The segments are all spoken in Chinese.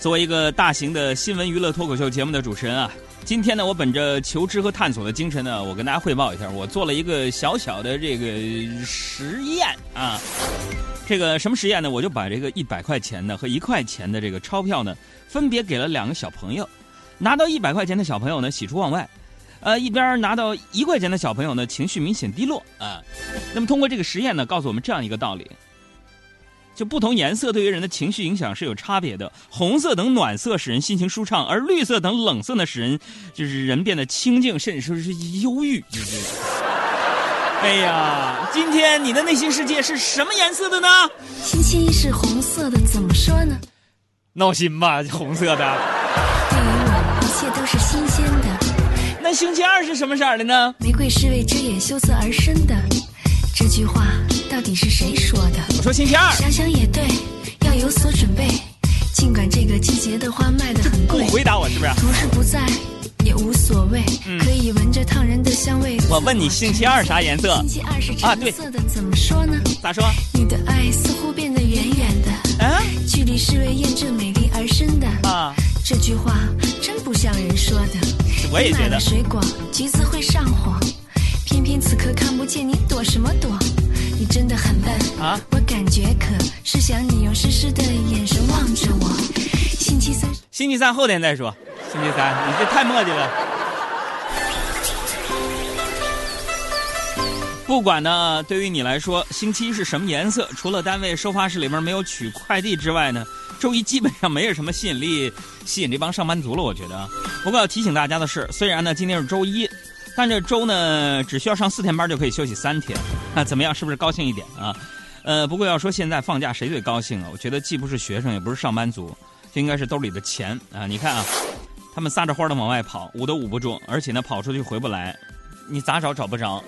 作为一个大型的新闻娱乐脱口秀节目的主持人啊，今天呢，我本着求知和探索的精神呢，我跟大家汇报一下，我做了一个小小的这个实验啊。这个什么实验呢？我就把这个一百块钱的和一块钱的这个钞票呢，分别给了两个小朋友。拿到一百块钱的小朋友呢，喜出望外，呃，一边拿到一块钱的小朋友呢，情绪明显低落啊。那么通过这个实验呢，告诉我们这样一个道理。就不同颜色对于人的情绪影响是有差别的，红色等暖色使人心情舒畅，而绿色等冷色呢使人就是人变得清静，甚至说是忧郁。哎呀，今天你的内心世界是什么颜色的呢？星期一是红色的，怎么说呢？闹心吧，红色的。对于我，一切都是新鲜的。那星期二是什么色的呢？玫瑰是为遮掩羞涩而生的。这句话到底是谁说的？我说星期二。想想也对，要有所准备。尽管这个季节的花卖得很贵。不回答我是不是？同事不在也无所谓，可以闻着烫人的香味。我问你星期二啥颜色？星期二是橙色的，怎么说呢？咋说？你的爱似乎变得远远的。啊？距离是为验证美丽而生的。啊？这句话真不像人说的。我也觉得。水果，橘子会上火。偏偏此刻看不见你躲什么躲？你真的很笨啊！我感觉可是想你用湿湿的眼神望着我。星期三，星期三后天再说。星期三，你这太磨叽了。不管呢，对于你来说，星期一是什么颜色？除了单位收发室里面没有取快递之外呢，周一基本上没有什么吸引力吸引这帮上班族了。我觉得。不过要提醒大家的是，虽然呢今天是周一。但这周呢，只需要上四天班就可以休息三天，那怎么样？是不是高兴一点啊？呃，不过要说现在放假谁最高兴啊？我觉得既不是学生，也不是上班族，就应该是兜里的钱啊！你看啊，他们撒着欢的往外跑，捂都捂不住，而且呢，跑出去回不来，你咋找找不着。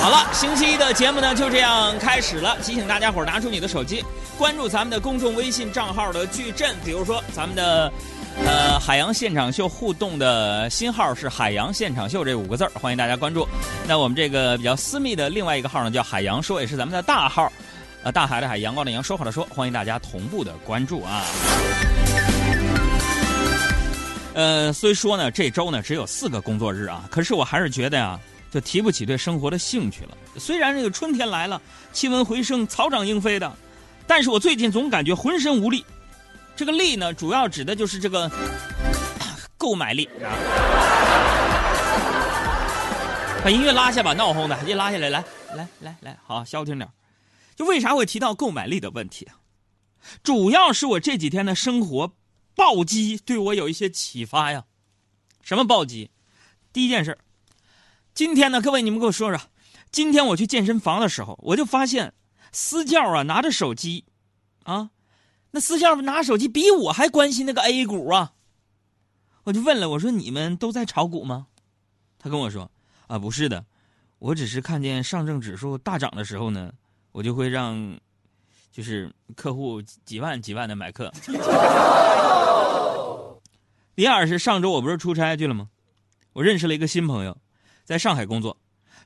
好了，星期一的节目呢就这样开始了。提醒大家伙拿出你的手机，关注咱们的公众微信账号的矩阵，比如说咱们的。呃，海洋现场秀互动的新号是“海洋现场秀”这五个字欢迎大家关注。那我们这个比较私密的另外一个号呢，叫“海洋说”，也是咱们的大号。呃，大海的海，阳光的阳，说话的说，欢迎大家同步的关注啊。呃，虽说呢，这周呢只有四个工作日啊，可是我还是觉得呀，就提不起对生活的兴趣了。虽然这个春天来了，气温回升，草长莺飞的，但是我最近总感觉浑身无力。这个力呢，主要指的就是这个购买力。把音乐拉下吧，闹哄的，一拉下来，来来来来，好，消停点。就为啥会提到购买力的问题啊？主要是我这几天的生活暴击对我有一些启发呀。什么暴击？第一件事今天呢，各位你们给我说说，今天我去健身房的时候，我就发现私教啊拿着手机，啊。那私教拿手机比我还关心那个 A 股啊！我就问了，我说你们都在炒股吗？他跟我说啊，不是的，我只是看见上证指数大涨的时候呢，我就会让就是客户几万几万的买课。第二是上周我不是出差去了吗？我认识了一个新朋友，在上海工作，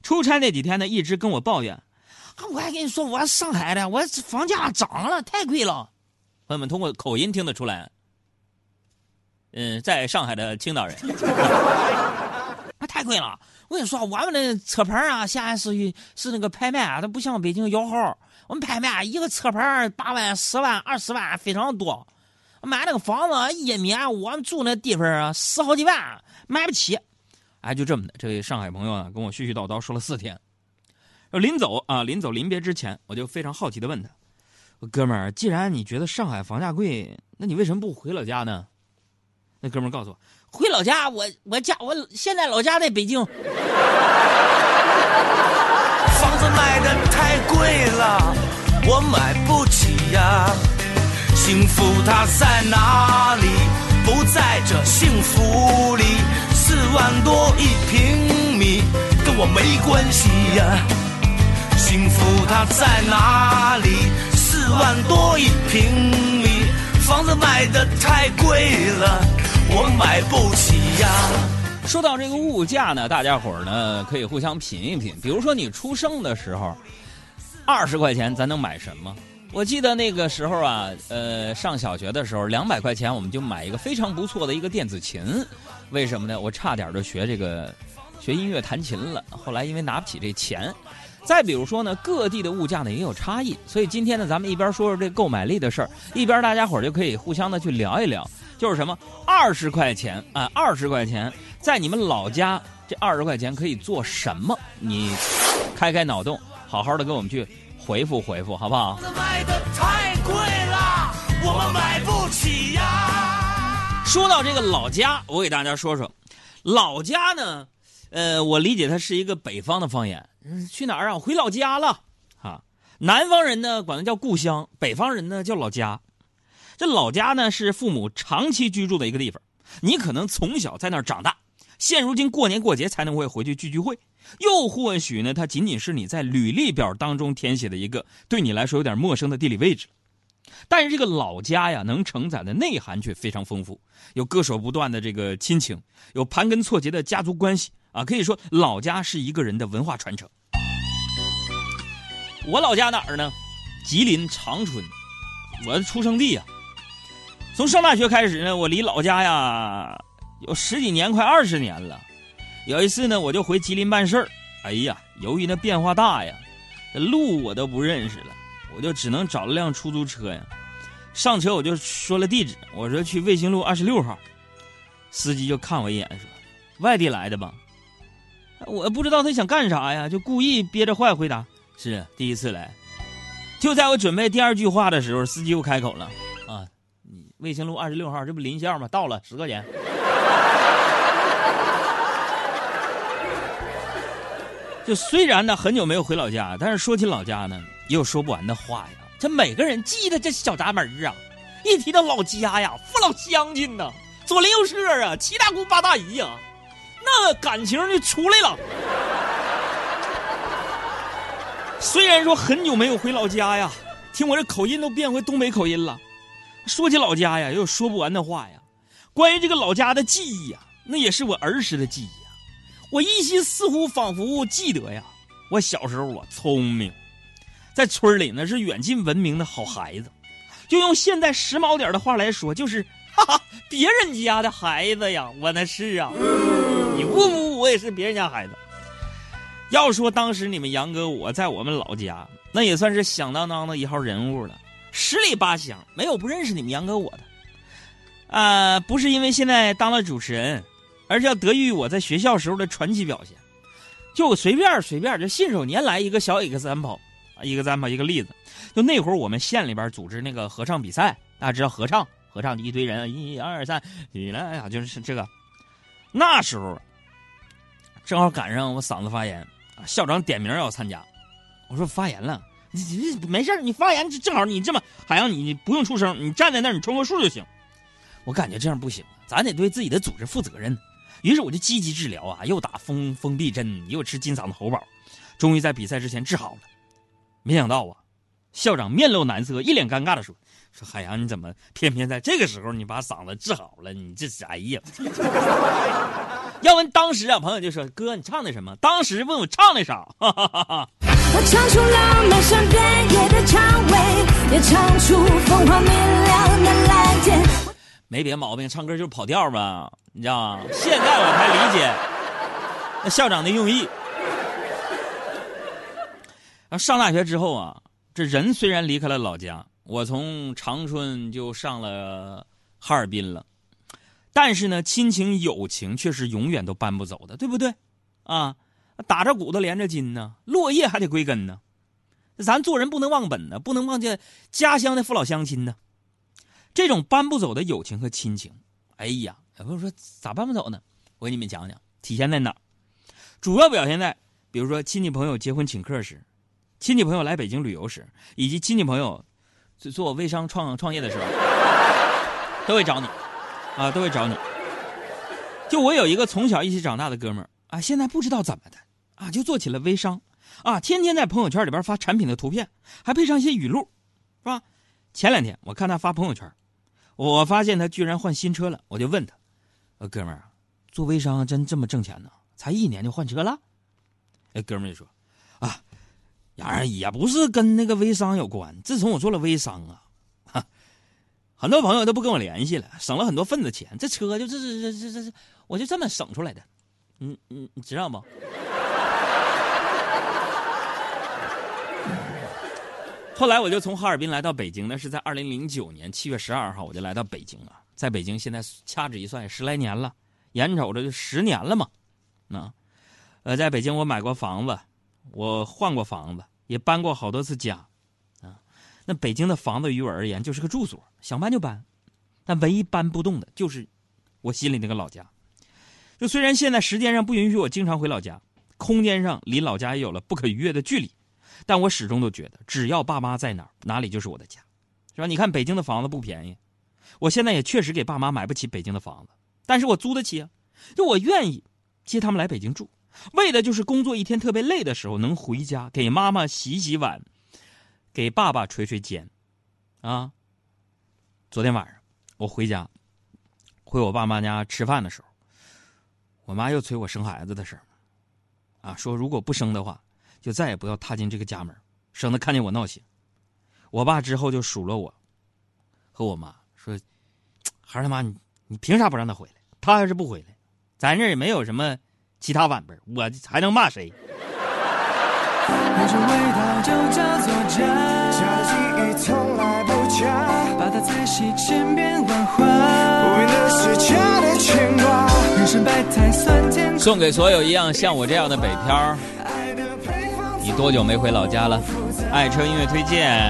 出差那几天呢，一直跟我抱怨啊，我还跟你说我上海的，我房价涨了，太贵了。朋友们通过口音听得出来，嗯，在上海的青岛人，那 太贵了。我跟你说，我们的车牌啊，现在是是那个拍卖啊，它不像北京摇号。我们拍卖一个车牌八万、十万、二十万非常多。买那个房子一米，我们住那地方啊，十好几万，买不起。哎，就这么的，这位上海朋友啊，跟我絮絮叨叨说了四天。临走啊，临走临别之前，我就非常好奇的问他。哥们儿，既然你觉得上海房价贵，那你为什么不回老家呢？那哥们儿告诉我，回老家，我我家我现在老家在北京。房子卖的太贵了，我买不起呀。幸福它在哪里？不在这幸福里。四万多一平米，跟我没关系呀。幸福它在哪里？万多一平米，房子卖的太贵了，我买不起呀。说到这个物价呢，大家伙儿呢可以互相品一品。比如说你出生的时候，二十块钱咱能买什么？我记得那个时候啊，呃，上小学的时候，两百块钱我们就买一个非常不错的一个电子琴。为什么呢？我差点就学这个学音乐弹琴了。后来因为拿不起这钱。再比如说呢，各地的物价呢也有差异，所以今天呢，咱们一边说说这购买力的事儿，一边大家伙儿就可以互相的去聊一聊，就是什么二十块钱啊，二十块钱在你们老家这二十块钱可以做什么？你开开脑洞，好好的跟我们去。回复回复，好不好？卖的太贵了，我们买不起呀。说到这个老家，我给大家说说，老家呢，呃，我理解它是一个北方的方言。去哪儿啊？回老家了。哈，南方人呢管它叫故乡，北方人呢叫老家。这老家呢是父母长期居住的一个地方，你可能从小在那儿长大，现如今过年过节才能会回去聚聚会。又或许呢，它仅仅是你在履历表当中填写的一个对你来说有点陌生的地理位置，但是这个老家呀，能承载的内涵却非常丰富，有割舍不断的这个亲情，有盘根错节的家族关系啊，可以说老家是一个人的文化传承。我老家哪儿呢？吉林长春，我的出生地呀。从上大学开始呢，我离老家呀有十几年，快二十年了。有一次呢，我就回吉林办事儿，哎呀，由于那变化大呀，这路我都不认识了，我就只能找了辆出租车呀。上车我就说了地址，我说去卫星路二十六号。司机就看我一眼说：“外地来的吧？”我不知道他想干啥呀，就故意憋着坏回答：“是第一次来。”就在我准备第二句话的时候，司机又开口了：“啊，你卫星路二十六号，这不临校吗？到了，十块钱。”就虽然呢很久没有回老家，但是说起老家呢，也有说不完的话呀。这每个人记得这小闸门啊，一提到老家呀，父老乡亲呐，左邻右舍啊，七大姑八大姨呀，那感情就出来了。虽然说很久没有回老家呀，听我这口音都变回东北口音了。说起老家呀，也有说不完的话呀。关于这个老家的记忆呀，那也是我儿时的记忆。我依稀似乎仿佛记得呀，我小时候我聪明，在村里那是远近闻名的好孩子，就用现在时髦点的话来说，就是哈哈别人家的孩子呀，我那是啊，不不我也是别人家孩子。要说当时你们杨哥我在我们老家，那也算是响当当的一号人物了，十里八乡没有不认识你们杨哥我的，啊，不是因为现在当了主持人。而是要得益于我在学校时候的传奇表现，就随便随便就信手拈来一个小 example，一个 example 一个例子。就那会儿我们县里边组织那个合唱比赛，大家知道合唱，合唱一堆人，一二三，起来呀，就是这个。那时候正好赶上我嗓子发炎，校长点名要参加，我说发炎了，你你没事你发炎正好你这么海洋，你你不用出声，你站在那儿你冲个数就行。我感觉这样不行，咱得对自己的组织负责任。于是我就积极治疗啊，又打封封闭针，又吃金嗓子喉宝，终于在比赛之前治好了。没想到啊，校长面露难色，一脸尴尬的说：“说海洋，你怎么偏偏在这个时候你把嗓子治好了？你这是哎呀！要问当时啊，朋友就说：哥，你唱的什么？当时问我唱的啥？哈哈哈哈。我唱出浪漫山遍野的蔷薇，也唱出凤凰明亮的蓝天。没别毛病，唱歌就是跑调吧。你知道吗？现在我才理解那校长的用意。啊，上大学之后啊，这人虽然离开了老家，我从长春就上了哈尔滨了，但是呢，亲情友情却是永远都搬不走的，对不对？啊，打着骨头连着筋呢，落叶还得归根呢。咱做人不能忘本呢，不能忘记家乡的父老乡亲呢。这种搬不走的友情和亲情，哎呀！有朋友说咋搬不走呢？我给你们讲讲，体现在哪儿？主要表现在，比如说亲戚朋友结婚请客时，亲戚朋友来北京旅游时，以及亲戚朋友做微商创创业的时候，都会找你，啊，都会找你。就我有一个从小一起长大的哥们儿啊，现在不知道怎么的啊，就做起了微商，啊，天天在朋友圈里边发产品的图片，还配上一些语录，是吧？前两天我看他发朋友圈，我发现他居然换新车了，我就问他。呃，哥们儿，做微商真这么挣钱呢？才一年就换车了？哎，哥们儿就说，啊，当然也不是跟那个微商有关。自从我做了微商啊，很多朋友都不跟我联系了，省了很多份子钱。这车就这这这这这，我就这么省出来的。嗯嗯，你知道吗？后来我就从哈尔滨来到北京，那是在二零零九年七月十二号，我就来到北京了。在北京现在掐指一算十来年了，眼瞅着就十年了嘛。那，呃，在北京我买过房子，我换过房子，也搬过好多次家，那北京的房子于我而言就是个住所，想搬就搬。但唯一搬不动的就是我心里那个老家。就虽然现在时间上不允许我经常回老家，空间上离老家也有了不可逾越的距离。但我始终都觉得，只要爸妈在哪儿，哪里就是我的家，是吧？你看北京的房子不便宜，我现在也确实给爸妈买不起北京的房子，但是我租得起啊，就我愿意接他们来北京住，为的就是工作一天特别累的时候能回家给妈妈洗洗碗，给爸爸捶捶肩，啊。昨天晚上我回家，回我爸妈家吃饭的时候，我妈又催我生孩子的事儿，啊，说如果不生的话。就再也不要踏进这个家门，省得看见我闹心。我爸之后就数落我，和我妈说：“孩儿他妈，你你凭啥不让他回来？他要是不回来，咱这也没有什么其他晚辈，我还能骂谁？”送给所有一样像我这样的北漂。你多久没回老家了？爱车音乐推荐。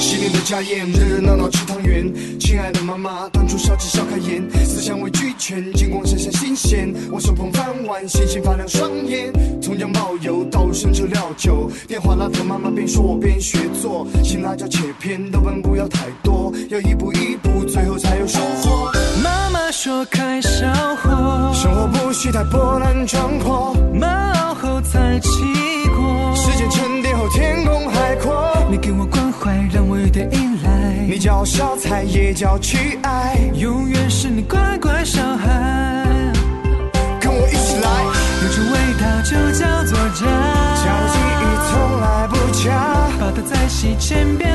新年的家宴，热热闹闹吃汤圆。亲爱的妈妈，端出烧鸡烧开颜，四香味俱全，金光闪闪新鲜。我手捧饭碗，星星发亮双眼。从姜冒油，倒入生抽料酒。电话那头，妈妈边说我边学做。新辣椒切片，豆瓣不要太多，要一步一步，最后才有收获。妈妈说开小火，生活不许太波澜壮阔。慢熬后。才起过，时间沉淀后天空海阔。你给我关怀，让我有点依赖。你叫小菜，也叫去爱，永远是你乖乖小孩。跟我一起来，有种味道就叫做家。交际从来不假，把它在膝前变。